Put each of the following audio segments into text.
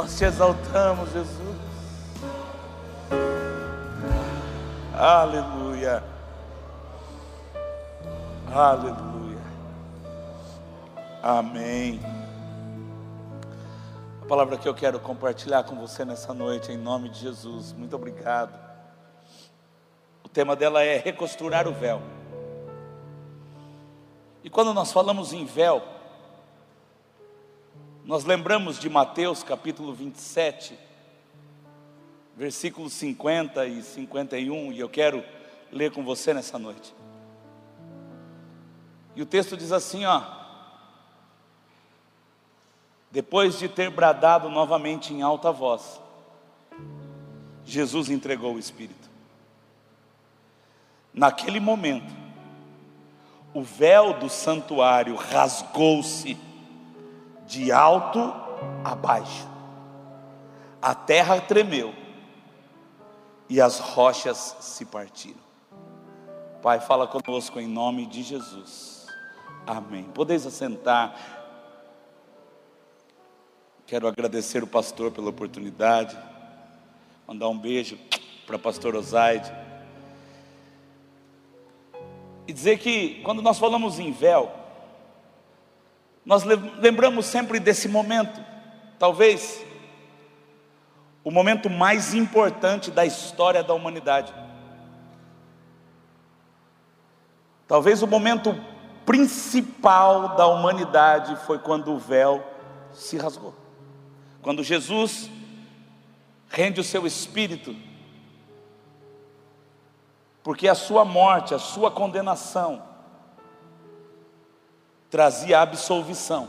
Nós te exaltamos, Jesus. Aleluia. Aleluia. Amém. A palavra que eu quero compartilhar com você nessa noite, em nome de Jesus. Muito obrigado. O tema dela é recosturar o véu. E quando nós falamos em véu, nós lembramos de Mateus capítulo 27, versículos 50 e 51, e eu quero ler com você nessa noite. E o texto diz assim, ó: Depois de ter bradado novamente em alta voz, Jesus entregou o Espírito. Naquele momento, o véu do santuário rasgou-se de alto a baixo. A terra tremeu e as rochas se partiram. Pai, fala conosco em nome de Jesus. Amém. Podeis assentar. Quero agradecer o pastor pela oportunidade. Mandar um beijo para o pastor Osaide. E dizer que quando nós falamos em véu, nós lembramos sempre desse momento, talvez o momento mais importante da história da humanidade. Talvez o momento principal da humanidade foi quando o véu se rasgou. Quando Jesus rende o seu espírito, porque a sua morte, a sua condenação, trazia absolvição,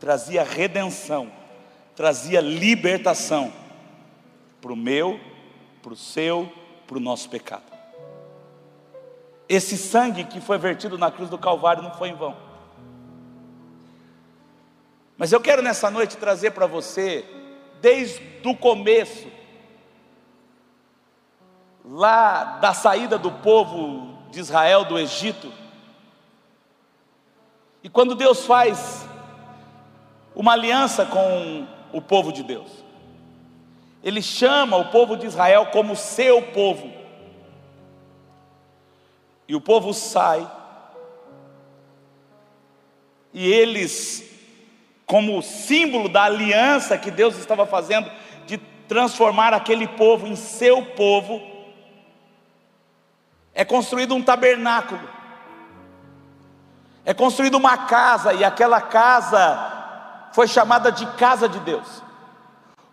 trazia redenção, trazia libertação para o meu, para o seu, para o nosso pecado. Esse sangue que foi vertido na cruz do Calvário não foi em vão. Mas eu quero nessa noite trazer para você, desde o começo, lá da saída do povo de Israel do Egito, e quando Deus faz uma aliança com o povo de Deus, Ele chama o povo de Israel como seu povo. E o povo sai, e eles, como símbolo da aliança que Deus estava fazendo, de transformar aquele povo em seu povo, é construído um tabernáculo. É construída uma casa, e aquela casa foi chamada de casa de Deus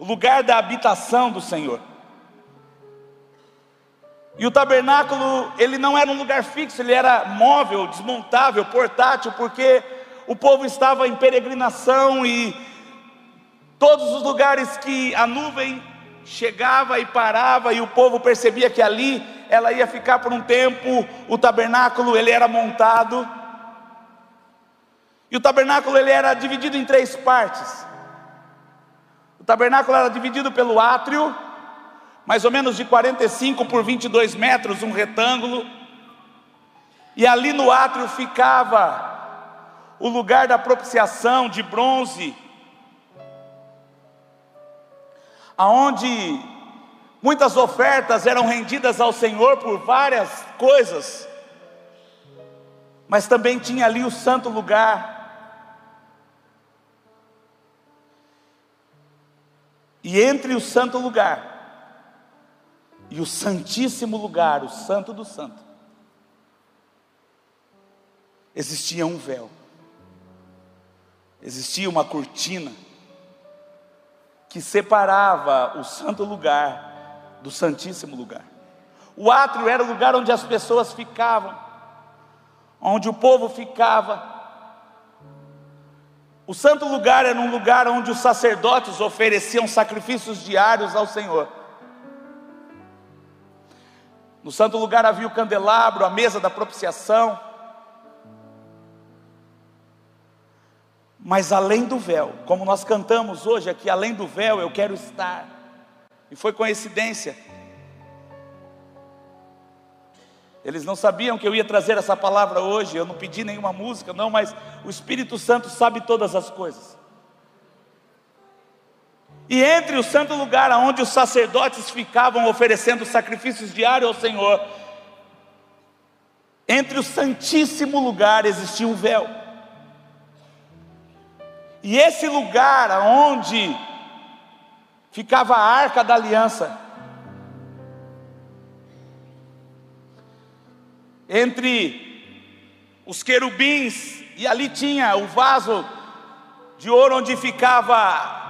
o lugar da habitação do Senhor. E o tabernáculo, ele não era um lugar fixo, ele era móvel, desmontável, portátil, porque o povo estava em peregrinação e todos os lugares que a nuvem chegava e parava e o povo percebia que ali ela ia ficar por um tempo, o tabernáculo ele era montado e o tabernáculo ele era dividido em três partes. O tabernáculo era dividido pelo átrio, mais ou menos de 45 por 22 metros, um retângulo. E ali no átrio ficava o lugar da propiciação de bronze, aonde muitas ofertas eram rendidas ao Senhor por várias coisas, mas também tinha ali o santo lugar, E entre o santo lugar e o santíssimo lugar, o santo do santo, existia um véu. Existia uma cortina que separava o santo lugar do santíssimo lugar. O átrio era o lugar onde as pessoas ficavam, onde o povo ficava o santo lugar era um lugar onde os sacerdotes ofereciam sacrifícios diários ao Senhor. No santo lugar havia o candelabro, a mesa da propiciação. Mas além do véu, como nós cantamos hoje aqui, além do véu eu quero estar. E foi coincidência Eles não sabiam que eu ia trazer essa palavra hoje, eu não pedi nenhuma música, não, mas o Espírito Santo sabe todas as coisas. E entre o santo lugar onde os sacerdotes ficavam oferecendo sacrifícios diários ao Senhor, entre o santíssimo lugar existia um véu. E esse lugar onde ficava a arca da aliança, entre os querubins, e ali tinha o vaso de ouro onde ficava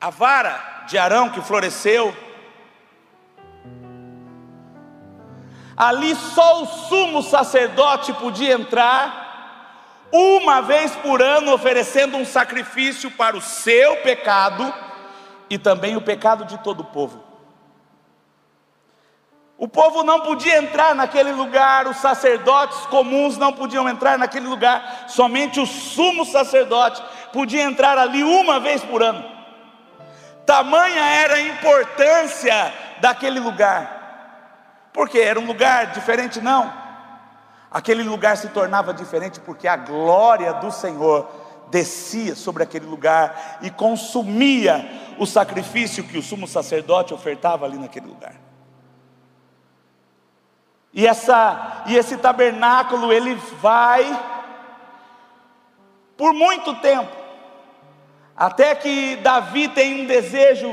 a vara de Arão que floresceu. Ali só o sumo sacerdote podia entrar, uma vez por ano, oferecendo um sacrifício para o seu pecado e também o pecado de todo o povo. O povo não podia entrar naquele lugar, os sacerdotes comuns não podiam entrar naquele lugar, somente o sumo sacerdote podia entrar ali uma vez por ano. Tamanha era a importância daquele lugar. Porque era um lugar diferente, não. Aquele lugar se tornava diferente porque a glória do Senhor descia sobre aquele lugar e consumia o sacrifício que o sumo sacerdote ofertava ali naquele lugar. E, essa, e esse tabernáculo ele vai por muito tempo até que Davi tem um desejo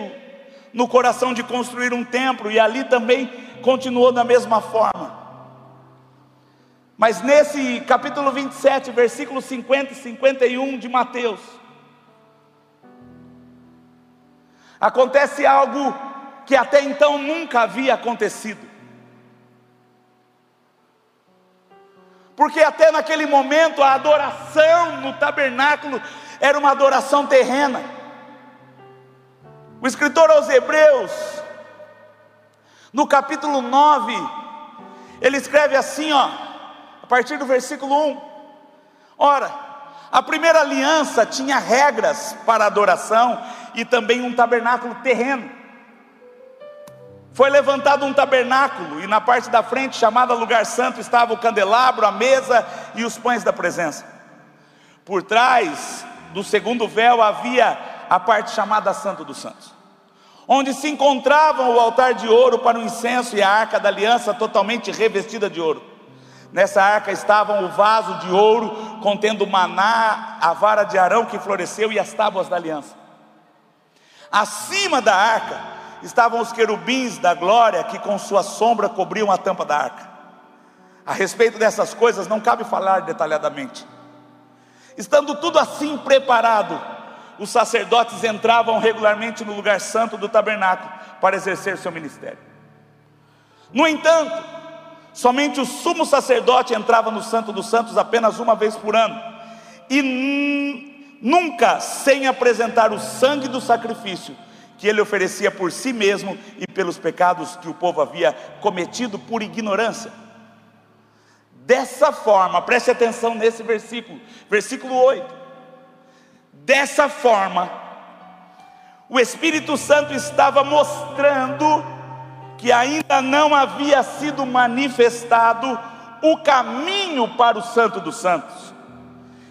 no coração de construir um templo, e ali também continuou da mesma forma. Mas nesse capítulo 27, versículos 50 e 51 de Mateus, acontece algo que até então nunca havia acontecido. Porque até naquele momento a adoração no tabernáculo era uma adoração terrena. O escritor aos Hebreus, no capítulo 9, ele escreve assim, ó, a partir do versículo 1. Ora, a primeira aliança tinha regras para adoração e também um tabernáculo terreno. Foi levantado um tabernáculo, e na parte da frente, chamada Lugar Santo, estava o candelabro, a mesa e os pães da presença. Por trás do segundo véu havia a parte chamada Santo dos Santos, onde se encontravam o altar de ouro para o incenso e a arca da aliança totalmente revestida de ouro. Nessa arca estavam o vaso de ouro contendo maná, a vara de Arão que floresceu e as tábuas da aliança. Acima da arca estavam os querubins da glória que com sua sombra cobriam a tampa da arca. A respeito dessas coisas não cabe falar detalhadamente Estando tudo assim preparado, os sacerdotes entravam regularmente no lugar santo do tabernáculo para exercer seu ministério. No entanto, somente o sumo sacerdote entrava no Santo dos Santos apenas uma vez por ano, e nunca sem apresentar o sangue do sacrifício que ele oferecia por si mesmo e pelos pecados que o povo havia cometido por ignorância. Dessa forma, preste atenção nesse versículo, versículo 8. Dessa forma, o Espírito Santo estava mostrando que ainda não havia sido manifestado o caminho para o Santo dos Santos,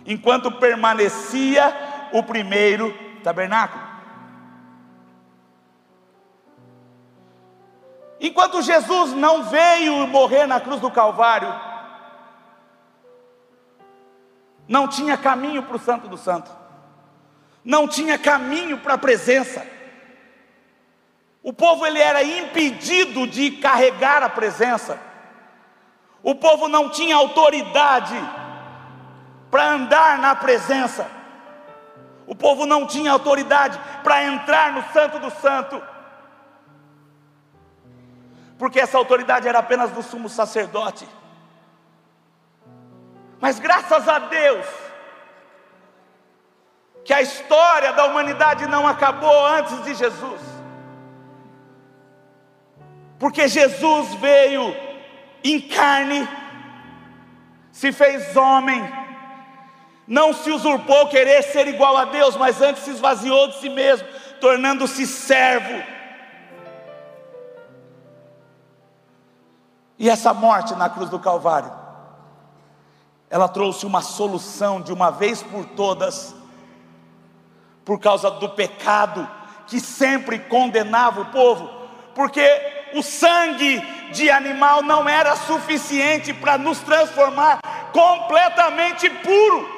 enquanto permanecia o primeiro tabernáculo. Enquanto Jesus não veio morrer na cruz do Calvário, não tinha caminho para o Santo do Santo, não tinha caminho para a presença. O povo ele era impedido de carregar a presença. O povo não tinha autoridade para andar na presença. O povo não tinha autoridade para entrar no Santo do Santo. Porque essa autoridade era apenas do sumo sacerdote. Mas graças a Deus, que a história da humanidade não acabou antes de Jesus, porque Jesus veio em carne, se fez homem, não se usurpou querer ser igual a Deus, mas antes se esvaziou de si mesmo, tornando-se servo. E essa morte na cruz do Calvário ela trouxe uma solução de uma vez por todas por causa do pecado que sempre condenava o povo, porque o sangue de animal não era suficiente para nos transformar completamente puro.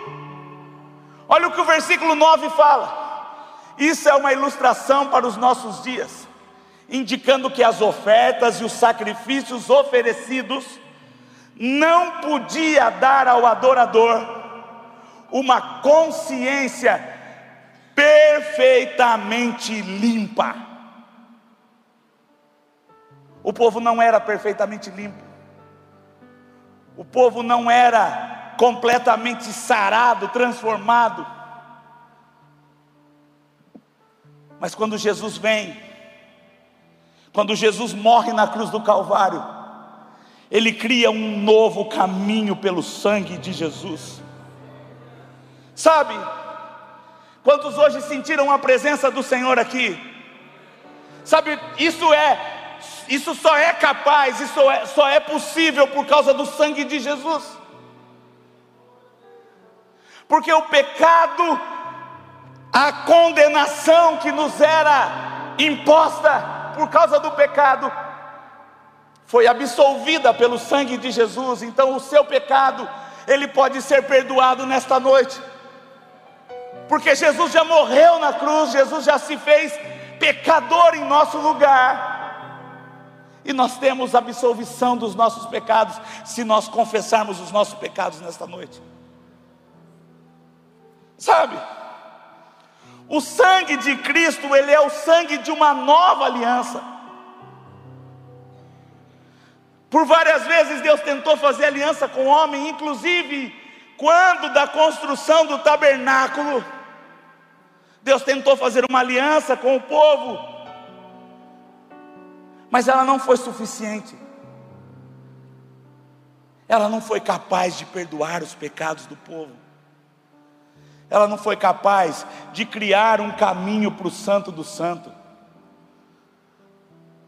Olha o que o versículo 9 fala. Isso é uma ilustração para os nossos dias, indicando que as ofertas e os sacrifícios oferecidos não podia dar ao adorador uma consciência perfeitamente limpa. O povo não era perfeitamente limpo. O povo não era completamente sarado, transformado. Mas quando Jesus vem, quando Jesus morre na cruz do Calvário, ele cria um novo caminho pelo sangue de Jesus. Sabe, quantos hoje sentiram a presença do Senhor aqui? Sabe, isso é isso só é capaz, isso é, só é possível por causa do sangue de Jesus. Porque o pecado, a condenação que nos era imposta por causa do pecado, foi absolvida pelo sangue de Jesus. Então, o seu pecado, ele pode ser perdoado nesta noite, porque Jesus já morreu na cruz, Jesus já se fez pecador em nosso lugar. E nós temos absolvição dos nossos pecados se nós confessarmos os nossos pecados nesta noite. Sabe? O sangue de Cristo, ele é o sangue de uma nova aliança. Por várias vezes Deus tentou fazer aliança com o homem, inclusive quando da construção do tabernáculo, Deus tentou fazer uma aliança com o povo mas ela não foi suficiente. Ela não foi capaz de perdoar os pecados do povo. Ela não foi capaz de criar um caminho para o Santo do Santo.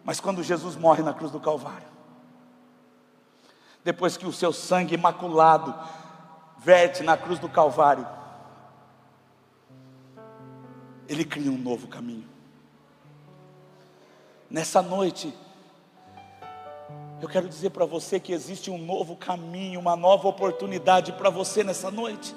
Mas quando Jesus morre na cruz do Calvário, depois que o seu sangue imaculado verte na cruz do Calvário, ele cria um novo caminho. Nessa noite, eu quero dizer para você que existe um novo caminho, uma nova oportunidade para você nessa noite.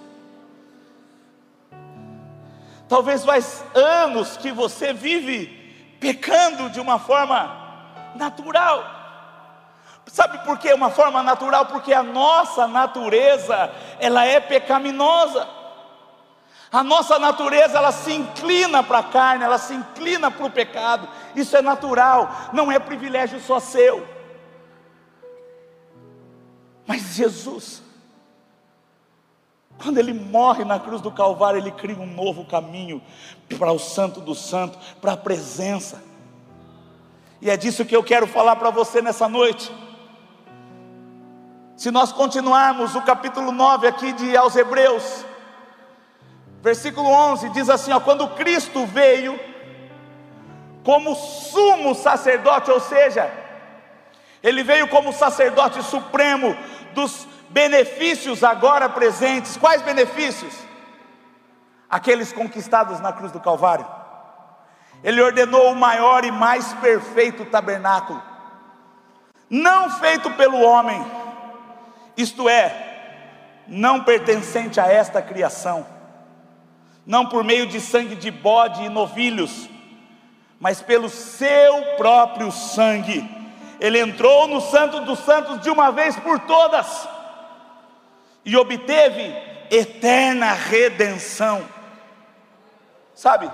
Talvez faz anos que você vive pecando de uma forma natural. Sabe por que uma forma natural? Porque a nossa natureza, ela é pecaminosa. A nossa natureza ela se inclina para a carne, ela se inclina para o pecado. Isso é natural, não é privilégio só seu. Mas Jesus, quando ele morre na cruz do Calvário, ele cria um novo caminho para o Santo do Santo, para a presença. E é disso que eu quero falar para você nessa noite. Se nós continuarmos o capítulo 9 aqui de aos Hebreus, Versículo 11 diz assim: ó, quando Cristo veio como sumo sacerdote, ou seja, ele veio como sacerdote supremo dos benefícios agora presentes. Quais benefícios? Aqueles conquistados na cruz do Calvário. Ele ordenou o maior e mais perfeito tabernáculo, não feito pelo homem, isto é, não pertencente a esta criação não por meio de sangue de bode e novilhos, mas pelo seu próprio sangue. Ele entrou no Santo dos Santos de uma vez por todas e obteve eterna redenção. Sabe,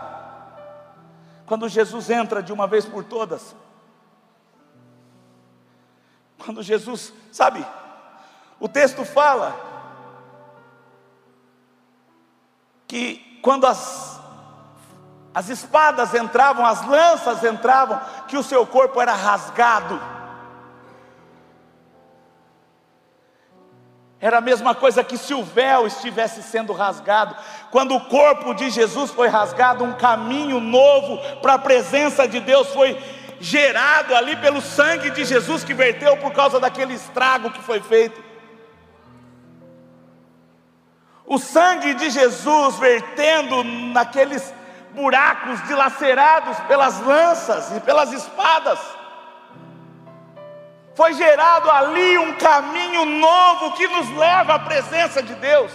quando Jesus entra de uma vez por todas, quando Jesus, sabe, o texto fala que quando as, as espadas entravam, as lanças entravam, que o seu corpo era rasgado. Era a mesma coisa que se o véu estivesse sendo rasgado. Quando o corpo de Jesus foi rasgado, um caminho novo para a presença de Deus foi gerado ali pelo sangue de Jesus que verteu por causa daquele estrago que foi feito. O sangue de Jesus vertendo naqueles buracos dilacerados pelas lanças e pelas espadas. Foi gerado ali um caminho novo que nos leva à presença de Deus.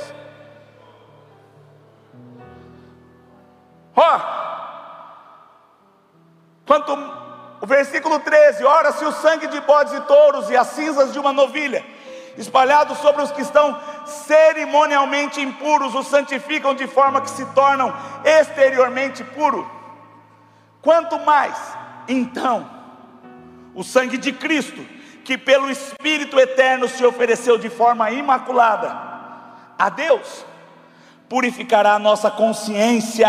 Ó, oh, quanto o versículo 13: ora se o sangue de bodes e touros e as cinzas de uma novilha, espalhados sobre os que estão cerimonialmente impuros, os santificam de forma que se tornam exteriormente puros. Quanto mais, então, o sangue de Cristo, que pelo Espírito eterno se ofereceu de forma imaculada a Deus, purificará a nossa consciência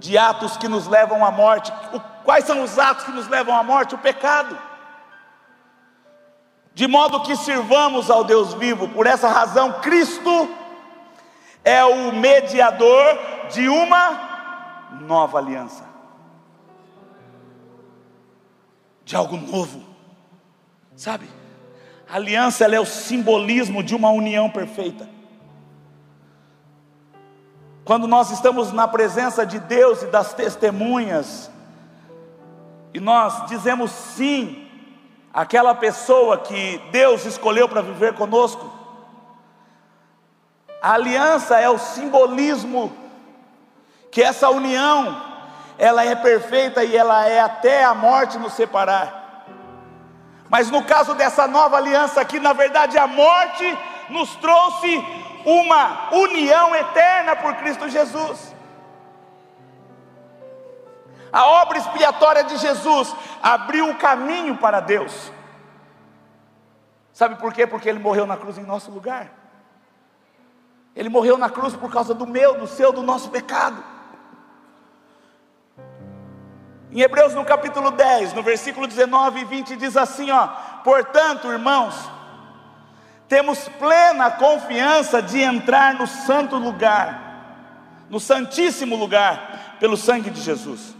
de atos que nos levam à morte. Quais são os atos que nos levam à morte? O pecado. De modo que sirvamos ao Deus vivo, por essa razão, Cristo é o mediador de uma nova aliança, de algo novo. Sabe? A aliança é o simbolismo de uma união perfeita. Quando nós estamos na presença de Deus e das testemunhas, e nós dizemos sim àquela pessoa que Deus escolheu para viver conosco, a aliança é o simbolismo que essa união, ela é perfeita e ela é até a morte nos separar. Mas no caso dessa nova aliança aqui, na verdade, a morte nos trouxe uma união eterna por Cristo Jesus. A obra expiatória de Jesus abriu o caminho para Deus. Sabe por quê? Porque ele morreu na cruz em nosso lugar. Ele morreu na cruz por causa do meu, do seu, do nosso pecado. Em Hebreus no capítulo 10, no versículo 19 e 20 diz assim, ó: "Portanto, irmãos, temos plena confiança de entrar no santo lugar, no santíssimo lugar, pelo sangue de Jesus.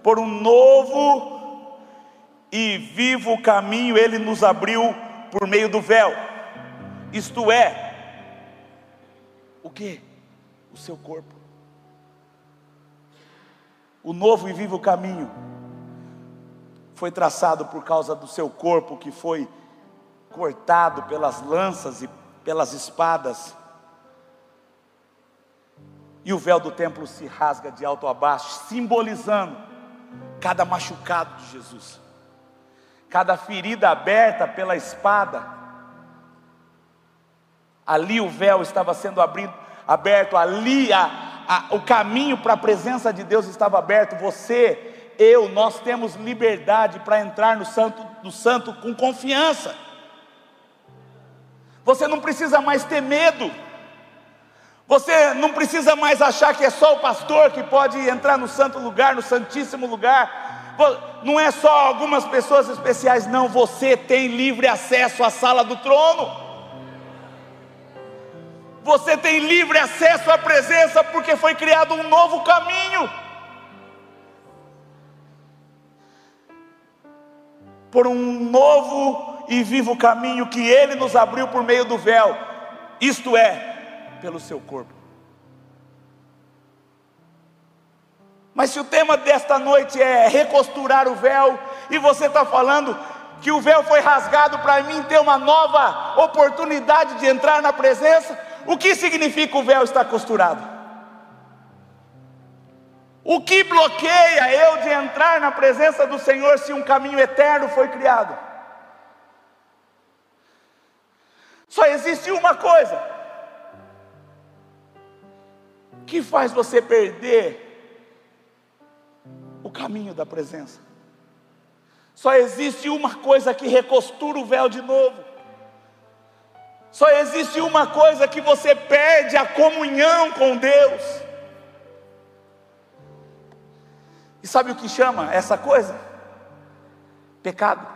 Por um novo e vivo caminho ele nos abriu por meio do véu. Isto é o que? O seu corpo o novo e vivo caminho foi traçado por causa do seu corpo que foi cortado pelas lanças e pelas espadas. E o véu do templo se rasga de alto a baixo, simbolizando cada machucado de Jesus, cada ferida aberta pela espada. Ali o véu estava sendo abrido, aberto, ali a, a, o caminho para a presença de Deus estava aberto. Você, eu, nós temos liberdade para entrar no santo, no santo com confiança. Você não precisa mais ter medo. Você não precisa mais achar que é só o pastor que pode entrar no santo lugar, no santíssimo lugar. Não é só algumas pessoas especiais, não. Você tem livre acesso à sala do trono você tem livre acesso à presença, porque foi criado um novo caminho. Por um novo e vivo caminho que Ele nos abriu por meio do véu, isto é, pelo seu corpo. Mas se o tema desta noite é recosturar o véu, e você está falando que o véu foi rasgado para mim ter uma nova oportunidade de entrar na presença, o que significa o véu estar costurado? O que bloqueia eu de entrar na presença do Senhor se um caminho eterno foi criado? Só existe uma coisa que faz você perder o caminho da presença. Só existe uma coisa que recostura o véu de novo. Só existe uma coisa que você perde a comunhão com Deus. E sabe o que chama essa coisa? Pecado.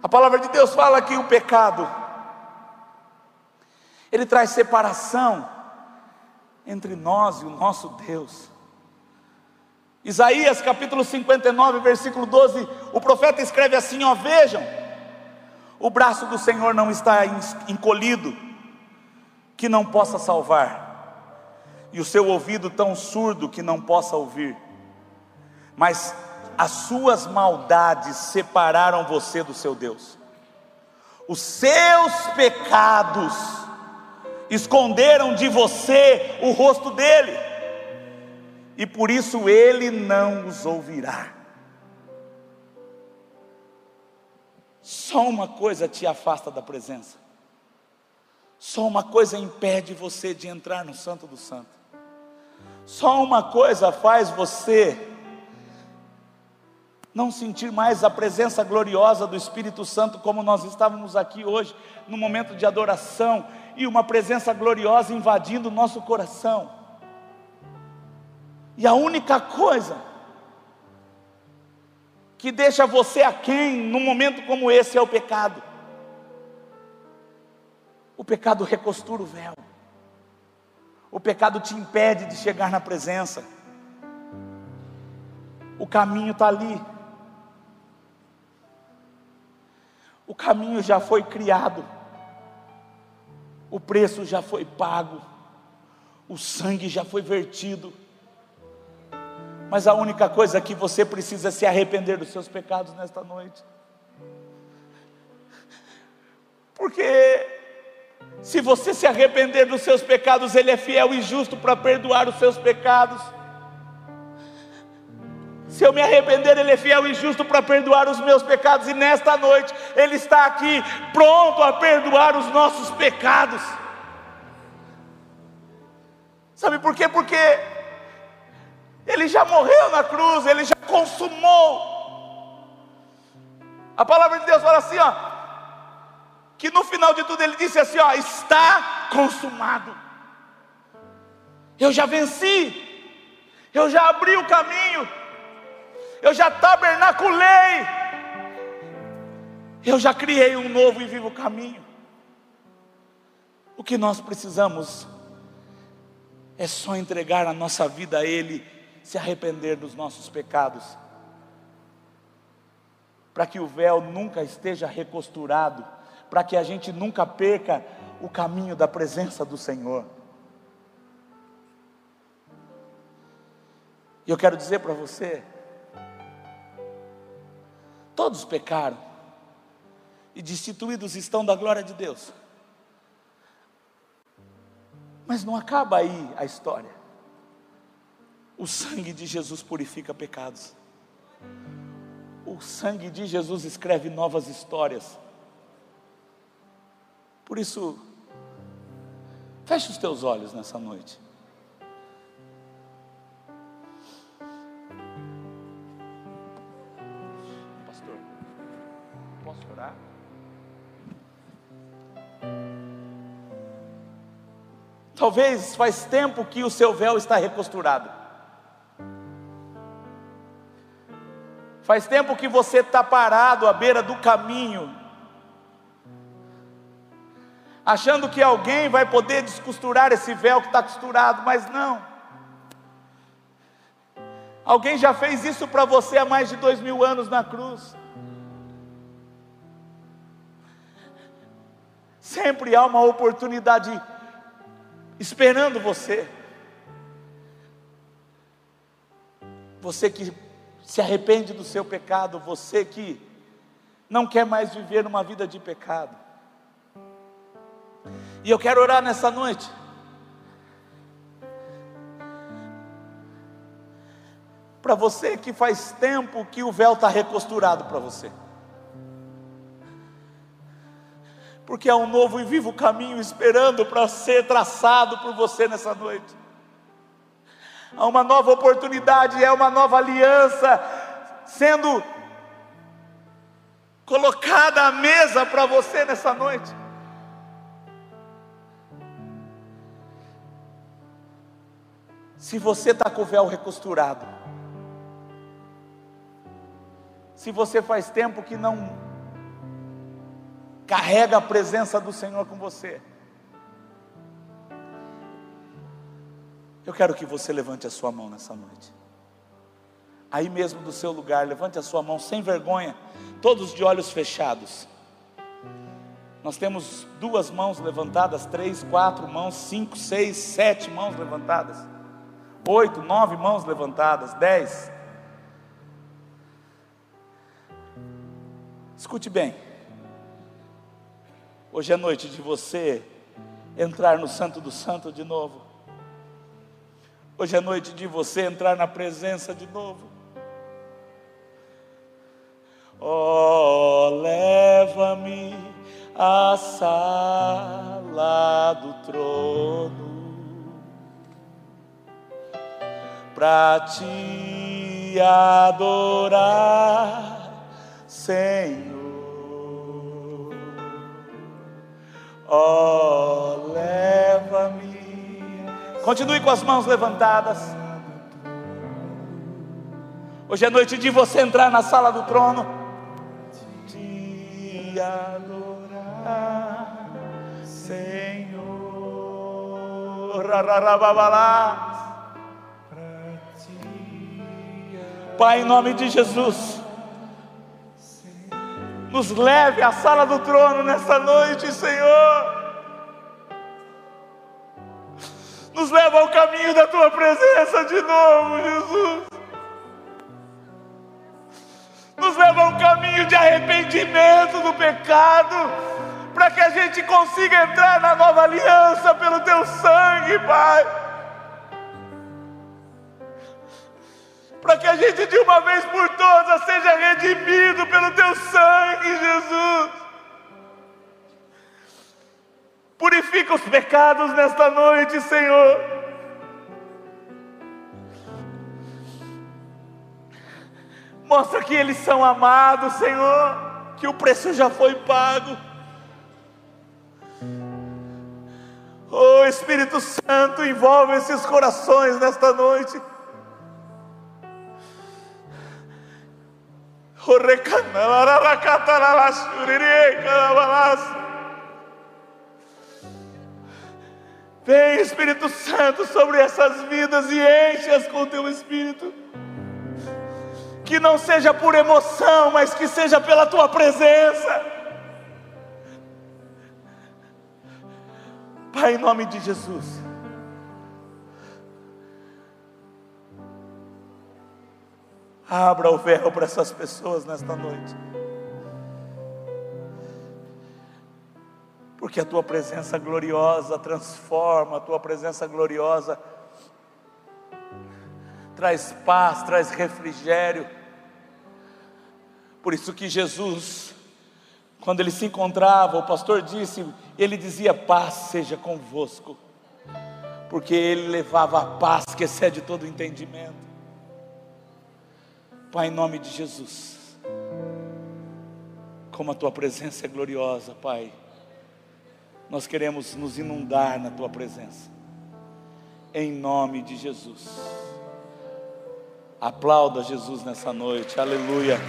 A palavra de Deus fala que o pecado ele traz separação entre nós e o nosso Deus. Isaías capítulo 59, versículo 12, o profeta escreve assim: ó, vejam, o braço do Senhor não está encolhido, que não possa salvar, e o seu ouvido tão surdo que não possa ouvir. Mas as suas maldades separaram você do seu Deus. Os seus pecados esconderam de você o rosto dele, e por isso ele não os ouvirá. Só uma coisa te afasta da presença, só uma coisa impede você de entrar no Santo do Santo, só uma coisa faz você não sentir mais a presença gloriosa do Espírito Santo, como nós estávamos aqui hoje, no momento de adoração, e uma presença gloriosa invadindo o nosso coração. E a única coisa que deixa você aquém num momento como esse é o pecado. O pecado recostura o véu. O pecado te impede de chegar na presença. O caminho está ali. O caminho já foi criado, o preço já foi pago, o sangue já foi vertido. Mas a única coisa que você precisa é se arrepender dos seus pecados nesta noite. Porque se você se arrepender dos seus pecados, Ele é fiel e justo para perdoar os seus pecados. Se eu me arrepender, Ele é fiel e justo para perdoar os meus pecados, e nesta noite Ele está aqui pronto a perdoar os nossos pecados. Sabe por quê? Porque Ele já morreu na cruz, Ele já consumou. A palavra de Deus fala assim, ó, que no final de tudo Ele disse assim, ó, está consumado. Eu já venci, eu já abri o caminho eu já tabernaculei, eu já criei um novo e vivo caminho. O que nós precisamos é só entregar a nossa vida a Ele, se arrepender dos nossos pecados, para que o véu nunca esteja recosturado, para que a gente nunca perca o caminho da presença do Senhor. E eu quero dizer para você, Todos pecaram e destituídos estão da glória de Deus. Mas não acaba aí a história. O sangue de Jesus purifica pecados. O sangue de Jesus escreve novas histórias. Por isso, feche os teus olhos nessa noite. Talvez faz tempo que o seu véu está recosturado. Faz tempo que você está parado à beira do caminho, achando que alguém vai poder descosturar esse véu que está costurado, mas não. Alguém já fez isso para você há mais de dois mil anos na cruz. Sempre há uma oportunidade esperando você. Você que se arrepende do seu pecado, você que não quer mais viver uma vida de pecado. E eu quero orar nessa noite. Para você que faz tempo que o véu está recosturado para você. porque há um novo e vivo caminho esperando para ser traçado por você nessa noite. Há uma nova oportunidade, é uma nova aliança sendo colocada à mesa para você nessa noite. Se você está com o véu recosturado, se você faz tempo que não Carrega a presença do Senhor com você. Eu quero que você levante a sua mão nessa noite. Aí mesmo do seu lugar, levante a sua mão sem vergonha, todos de olhos fechados. Nós temos duas mãos levantadas, três, quatro mãos, cinco, seis, sete mãos levantadas, oito, nove mãos levantadas, dez. Escute bem. Hoje é noite de você entrar no Santo do Santo de novo. Hoje é noite de você entrar na presença de novo. Oh, leva-me à sala do trono para te adorar, Senhor. Oh, leva-me. Continue com as mãos levantadas. Hoje é noite de você entrar na sala do trono. Te adorar, Senhor. Pai, em nome de Jesus, nos leve à sala do trono nessa noite, Senhor. Nos leva ao caminho da tua presença de novo, Jesus nos leva a um caminho de arrependimento do pecado, para que a gente consiga entrar na nova aliança pelo teu sangue, Pai. Para que a gente de uma vez por todas seja redimido pelo teu sangue, Jesus. Purifica os pecados nesta noite, Senhor. Mostra que eles são amados, Senhor, que o preço já foi pago. Oh Espírito Santo, envolve esses corações nesta noite. Vem Espírito Santo sobre essas vidas e enche-as com teu Espírito que não seja por emoção, mas que seja pela tua presença. Pai, em nome de Jesus. Abra o véu para essas pessoas nesta noite. Porque a tua presença gloriosa transforma, a tua presença gloriosa traz paz, traz refrigério. Por isso que Jesus, quando ele se encontrava, o pastor disse, ele dizia: paz seja convosco, porque ele levava a paz que excede todo entendimento. Pai, em nome de Jesus, como a tua presença é gloriosa, Pai, nós queremos nos inundar na tua presença, em nome de Jesus. Aplauda Jesus nessa noite, aleluia.